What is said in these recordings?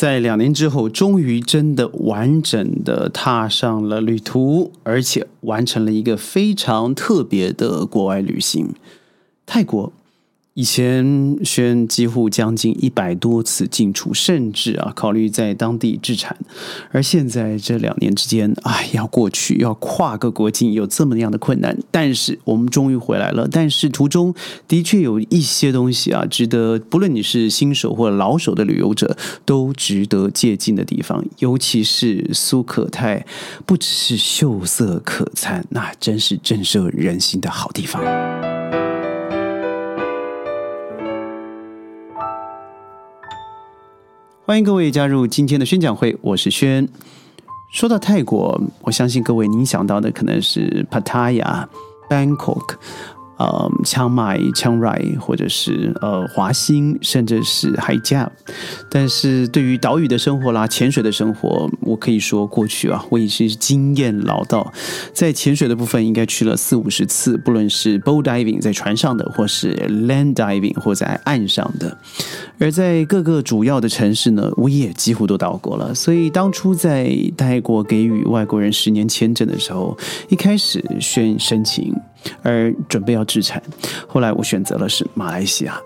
在两年之后，终于真的完整的踏上了旅途，而且完成了一个非常特别的国外旅行——泰国。以前宣几乎将近一百多次进出，甚至啊考虑在当地置产。而现在这两年之间，哎，要过去要跨个国境，有这么样的困难。但是我们终于回来了。但是途中的确有一些东西啊，值得不论你是新手或老手的旅游者，都值得借鉴的地方。尤其是苏可泰，不只是秀色可餐，那真是震慑人心的好地方。欢迎各位加入今天的宣讲会，我是轩。说到泰国，我相信各位您想到的可能是 Pattaya、Bangkok。呃，枪麦、枪瑞，或者是呃华兴，甚至是海加。但是对于岛屿的生活啦、潜水的生活，我可以说过去啊，我已经是经验老道。在潜水的部分，应该去了四五十次，不论是 boat diving 在船上的，或是 land diving 或在岸上的。而在各个主要的城市呢，我也几乎都到过了。所以当初在泰国给予外国人十年签证的时候，一开始宣申请。而准备要制产，后来我选择了是马来西亚，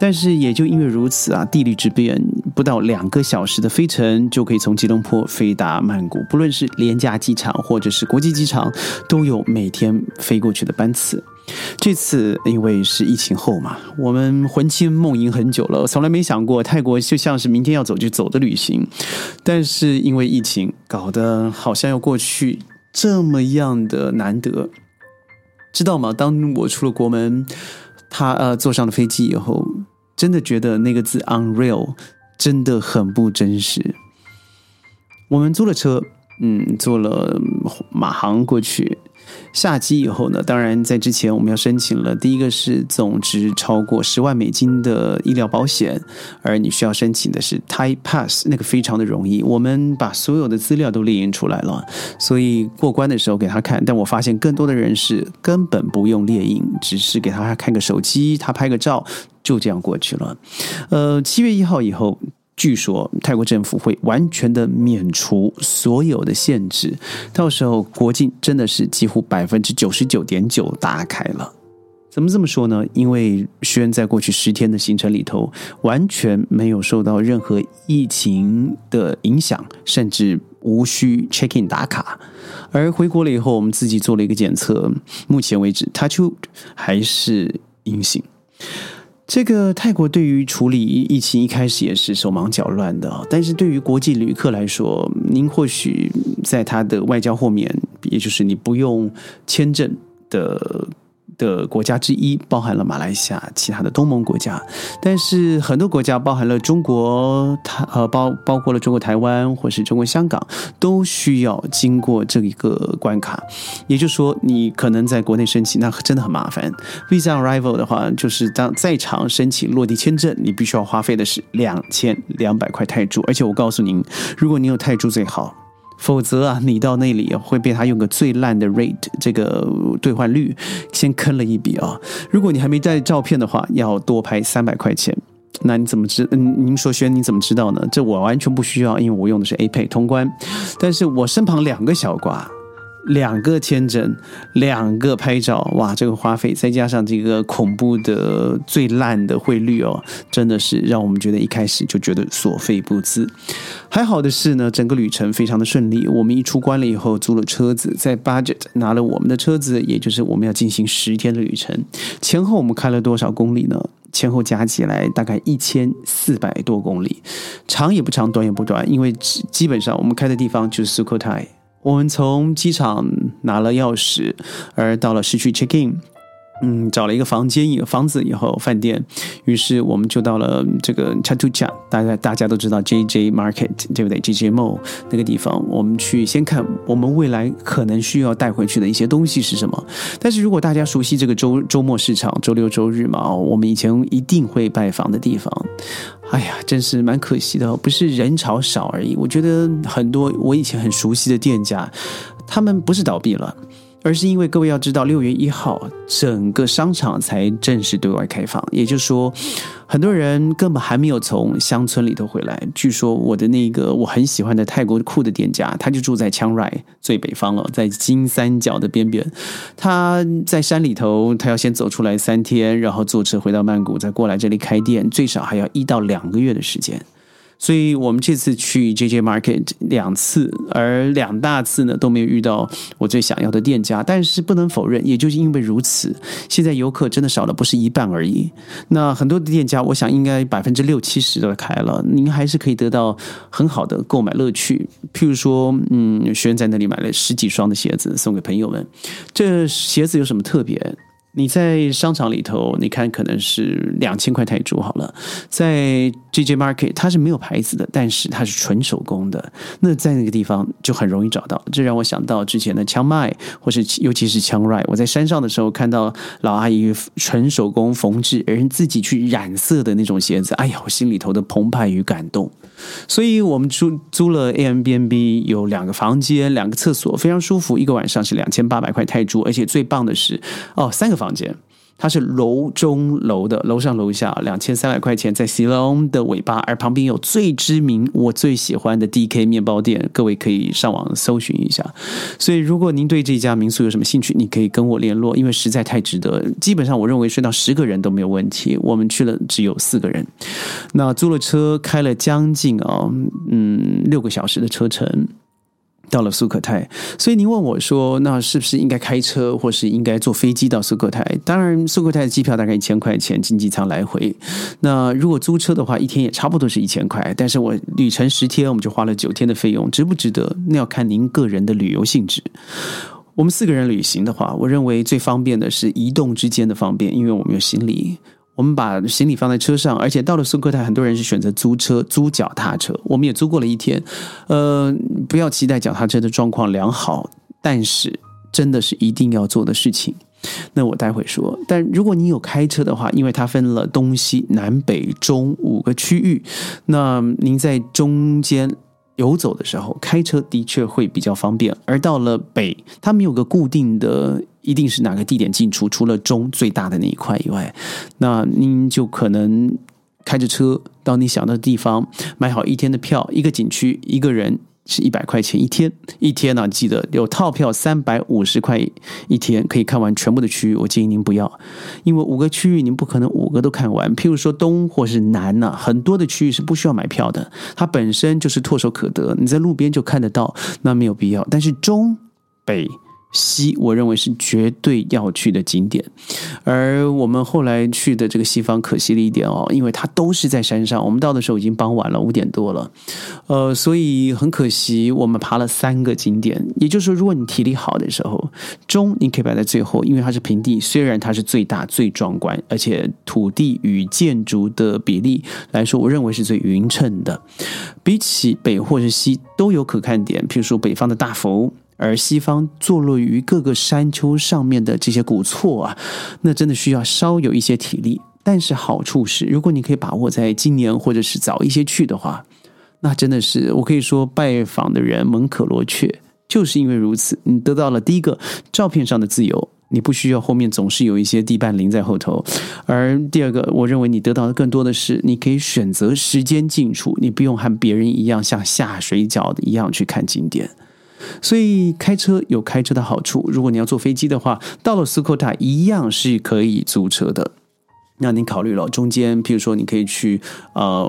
但是也就因为如此啊，地理之便，不到两个小时的飞程就可以从吉隆坡飞达曼谷，不论是廉价机场或者是国际机场，都有每天飞过去的班次。这次因为是疫情后嘛，我们魂牵梦萦很久了，从来没想过泰国就像是明天要走就走的旅行，但是因为疫情搞得好像要过去这么样的难得。知道吗？当我出了国门，他呃坐上了飞机以后，真的觉得那个字 “unreal” 真的很不真实。我们租了车，嗯，坐了马航过去。下机以后呢，当然在之前我们要申请了。第一个是总值超过十万美金的医疗保险，而你需要申请的是 Thai Pass，那个非常的容易。我们把所有的资料都列印出来了，所以过关的时候给他看。但我发现更多的人是根本不用列印，只是给他看个手机，他拍个照，就这样过去了。呃，七月一号以后。据说泰国政府会完全的免除所有的限制，到时候国境真的是几乎百分之九十九点九打开了。怎么这么说呢？因为轩在过去十天的行程里头，完全没有受到任何疫情的影响，甚至无需 check in 打卡。而回国了以后，我们自己做了一个检测，目前为止他就还是阴性。这个泰国对于处理疫情一开始也是手忙脚乱的，但是对于国际旅客来说，您或许在他的外交豁免，也就是你不用签证的。的国家之一，包含了马来西亚、其他的东盟国家，但是很多国家，包含了中国，它呃包包括了中国台湾或是中国香港，都需要经过这一个关卡。也就是说，你可能在国内申请，那真的很麻烦。Visa Arrival 的话，就是当在场申请落地签证，你必须要花费的是两千两百块泰铢，而且我告诉您，如果你有泰铢最好。否则啊，你到那里会被他用个最烂的 rate 这个兑换率先坑了一笔啊！如果你还没带照片的话，要多拍三百块钱。那你怎么知？嗯，您说轩，你怎么知道呢？这我完全不需要，因为我用的是 A 配通关。但是我身旁两个小瓜。两个签证，两个拍照，哇，这个花费再加上这个恐怖的最烂的汇率哦，真的是让我们觉得一开始就觉得所费不赀。还好的是呢，整个旅程非常的顺利。我们一出关了以后，租了车子，在 budget 拿了我们的车子，也就是我们要进行十天的旅程。前后我们开了多少公里呢？前后加起来大概一千四百多公里，长也不长，短也不短，因为基本上我们开的地方就是苏克泰。我们从机场拿了钥匙，而到了市区 check in。嗯，找了一个房间，一个房子以后，饭店，于是我们就到了这个 Chatuchak，大家大家都知道 JJ Market，对不对？JJ Mall 那个地方，我们去先看我们未来可能需要带回去的一些东西是什么。但是如果大家熟悉这个周周末市场，周六周日嘛，哦我们以前一定会拜访的地方，哎呀，真是蛮可惜的，不是人潮少而已。我觉得很多我以前很熟悉的店家，他们不是倒闭了。而是因为各位要知道，六月一号整个商场才正式对外开放，也就是说，很多人根本还没有从乡村里头回来。据说我的那个我很喜欢的泰国酷的店家，他就住在枪瑞最北方了，在金三角的边边。他在山里头，他要先走出来三天，然后坐车回到曼谷，再过来这里开店，最少还要一到两个月的时间。所以我们这次去 J J Market 两次，而两大次呢都没有遇到我最想要的店家。但是不能否认，也就是因为如此，现在游客真的少了不是一半而已。那很多的店家，我想应该百分之六七十都开了，您还是可以得到很好的购买乐趣。譬如说，嗯，学员在那里买了十几双的鞋子送给朋友们，这鞋子有什么特别？你在商场里头，你看可能是两千块泰铢好了，在 J J Market 它是没有牌子的，但是它是纯手工的，那在那个地方就很容易找到。这让我想到之前的枪麦，或是尤其是枪 r i 我在山上的时候看到老阿姨纯手工缝制，而自己去染色的那种鞋子，哎呀，我心里头的澎湃与感动。所以我们租租了 A M B N B，有两个房间，两个厕所，非常舒服，一个晚上是两千八百块泰铢，而且最棒的是，哦，三个房间。它是楼中楼的，楼上楼下两千三百块钱，在 C 隆的尾巴，而旁边有最知名、我最喜欢的 DK 面包店，各位可以上网搜寻一下。所以，如果您对这家民宿有什么兴趣，你可以跟我联络，因为实在太值得。基本上，我认为睡到十个人都没有问题。我们去了只有四个人，那租了车开了将近啊，嗯，六个小时的车程。到了苏克泰，所以您问我说：“那是不是应该开车，或是应该坐飞机到苏克泰？”当然，苏克泰的机票大概一千块钱，经济舱来回。那如果租车的话，一天也差不多是一千块。但是我旅程十天，我们就花了九天的费用，值不值得？那要看您个人的旅游性质。我们四个人旅行的话，我认为最方便的是移动之间的方便，因为我们有行李。我们把行李放在车上，而且到了苏克泰，很多人是选择租车、租脚踏车。我们也租过了一天。呃，不要期待脚踏车的状况良好，但是真的是一定要做的事情。那我待会说。但如果你有开车的话，因为它分了东西南北中五个区域，那您在中间。游走的时候，开车的确会比较方便。而到了北，它没有个固定的，一定是哪个地点进出，除了中最大的那一块以外，那您就可能开着车到你想到的地方，买好一天的票，一个景区一个人。是一百块钱一天，一天呢，记得有套票三百五十块一天，可以看完全部的区域。我建议您不要，因为五个区域您不可能五个都看完。譬如说东或是南呢，很多的区域是不需要买票的，它本身就是唾手可得，你在路边就看得到，那没有必要。但是中北。西，我认为是绝对要去的景点，而我们后来去的这个西方可惜了一点哦，因为它都是在山上。我们到的时候已经傍晚了，五点多了，呃，所以很可惜，我们爬了三个景点。也就是说，如果你体力好的时候，中你可以摆在最后，因为它是平地，虽然它是最大、最壮观，而且土地与建筑的比例来说，我认为是最匀称的。比起北或是西，都有可看点，譬如说北方的大佛。而西方坐落于各个山丘上面的这些古厝啊，那真的需要稍有一些体力。但是好处是，如果你可以把握在今年或者是早一些去的话，那真的是我可以说拜访的人门可罗雀。就是因为如此，你得到了第一个照片上的自由，你不需要后面总是有一些地伴临在后头；而第二个，我认为你得到的更多的是，你可以选择时间进出，你不用和别人一样像下水饺一样去看景点。所以开车有开车的好处，如果你要坐飞机的话，到了斯科塔一样是可以租车的。那您考虑了中间，譬如说你可以去呃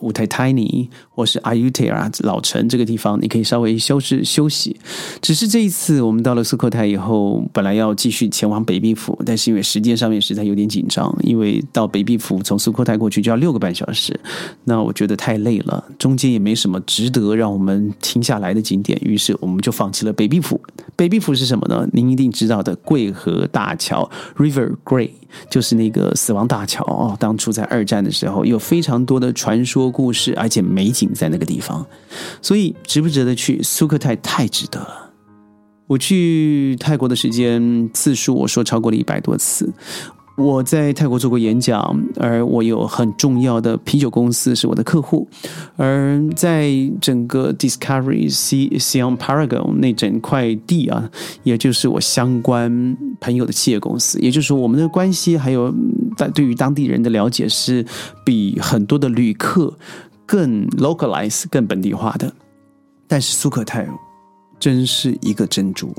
五台 tiny，或是阿尤特尔老城这个地方，你可以稍微休息休息。只是这一次我们到了苏克泰以后，本来要继续前往北壁府，但是因为时间上面实在有点紧张，因为到北壁府从苏克泰过去就要六个半小时，那我觉得太累了，中间也没什么值得让我们停下来的景点，于是我们就放弃了北壁府。北壁府是什么呢？您一定知道的桂河大桥 （River Gray） 就是那个死亡。大桥哦，当初在二战的时候，有非常多的传说故事，而且美景在那个地方，所以值不值得去？苏克泰太值得了。我去泰国的时间次数，我说超过了一百多次。我在泰国做过演讲，而我有很重要的啤酒公司是我的客户，而在整个 Discovery C Siam Paragon 那整块地啊，也就是我相关朋友的企业公司，也就是说我们的关系还有在对于当地人的了解是比很多的旅客更 localize 更本地化的。但是苏可泰真是一个珍珠。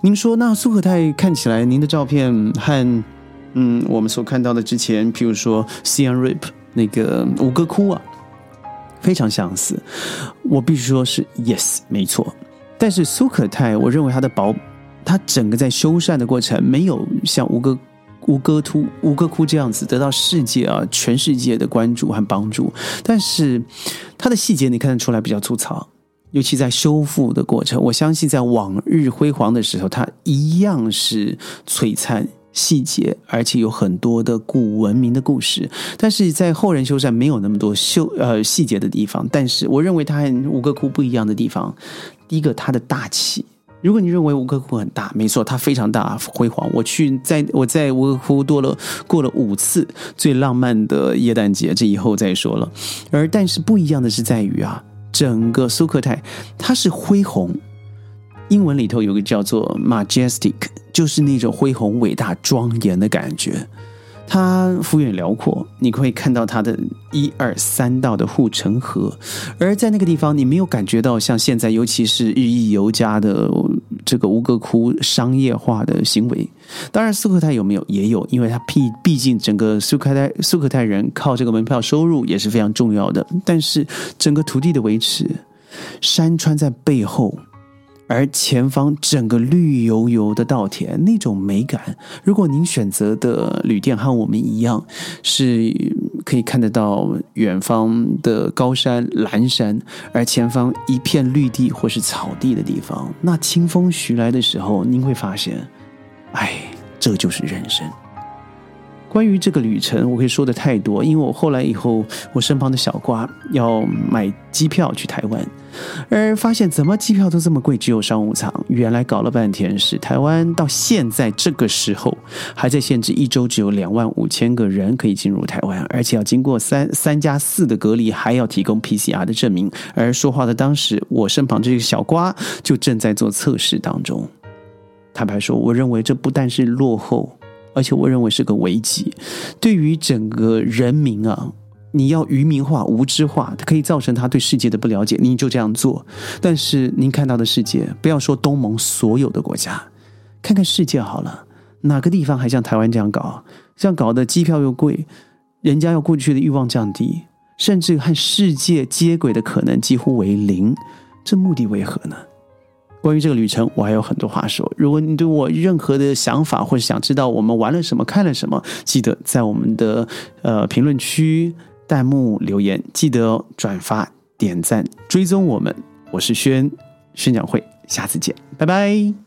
您说那苏可泰看起来，您的照片和嗯，我们所看到的之前，譬如说 Siam Reap 那个五个窟啊，非常相似。我必须说是 yes，没错。但是苏可泰，我认为他的保，他整个在修缮的过程，没有像吴哥吴哥窟吴哥窟这样子得到世界啊全世界的关注和帮助。但是它的细节你看得出来比较粗糙，尤其在修复的过程，我相信在往日辉煌的时候，它一样是璀璨。细节，而且有很多的古文明的故事，但是在后人修缮没有那么多修呃细节的地方。但是我认为它和吴哥窟不一样的地方，第一个它的大气。如果你认为吴哥窟很大，没错，它非常大辉煌。我去在我在吴哥窟多了过了五次最浪漫的耶诞节，这以后再说了。而但是不一样的是在于啊，整个苏克泰它是恢宏。英文里头有个叫做 majestic，就是那种恢宏、伟大、庄严的感觉。它幅员辽阔，你可以看到它的一二三道的护城河。而在那个地方，你没有感觉到像现在，尤其是日益尤加的这个吴哥窟商业化的行为。当然，苏克泰有没有也有，因为它毕毕竟整个苏克泰苏克泰人靠这个门票收入也是非常重要的。但是整个土地的维持，山川在背后。而前方整个绿油油的稻田，那种美感，如果您选择的旅店和我们一样，是可以看得到远方的高山、蓝山，而前方一片绿地或是草地的地方，那清风徐来的时候，您会发现，哎，这就是人生。关于这个旅程，我可以说的太多，因为我后来以后，我身旁的小瓜要买机票去台湾，而发现怎么机票都这么贵，只有商务舱。原来搞了半天是台湾到现在这个时候还在限制一周只有两万五千个人可以进入台湾，而且要经过三三加四的隔离，还要提供 PCR 的证明。而说话的当时，我身旁这个小瓜就正在做测试当中。坦白说，我认为这不但是落后。而且我认为是个危机，对于整个人民啊，你要愚民化、无知化，它可以造成他对世界的不了解。您就这样做，但是您看到的世界，不要说东盟所有的国家，看看世界好了，哪个地方还像台湾这样搞？这样搞的机票又贵，人家要过去的欲望降低，甚至和世界接轨的可能几乎为零，这目的为何呢？关于这个旅程，我还有很多话说。如果你对我任何的想法，或者想知道我们玩了什么、看了什么，记得在我们的呃评论区弹幕留言，记得转发、点赞、追踪我们。我是轩宣讲会，下次见，拜拜。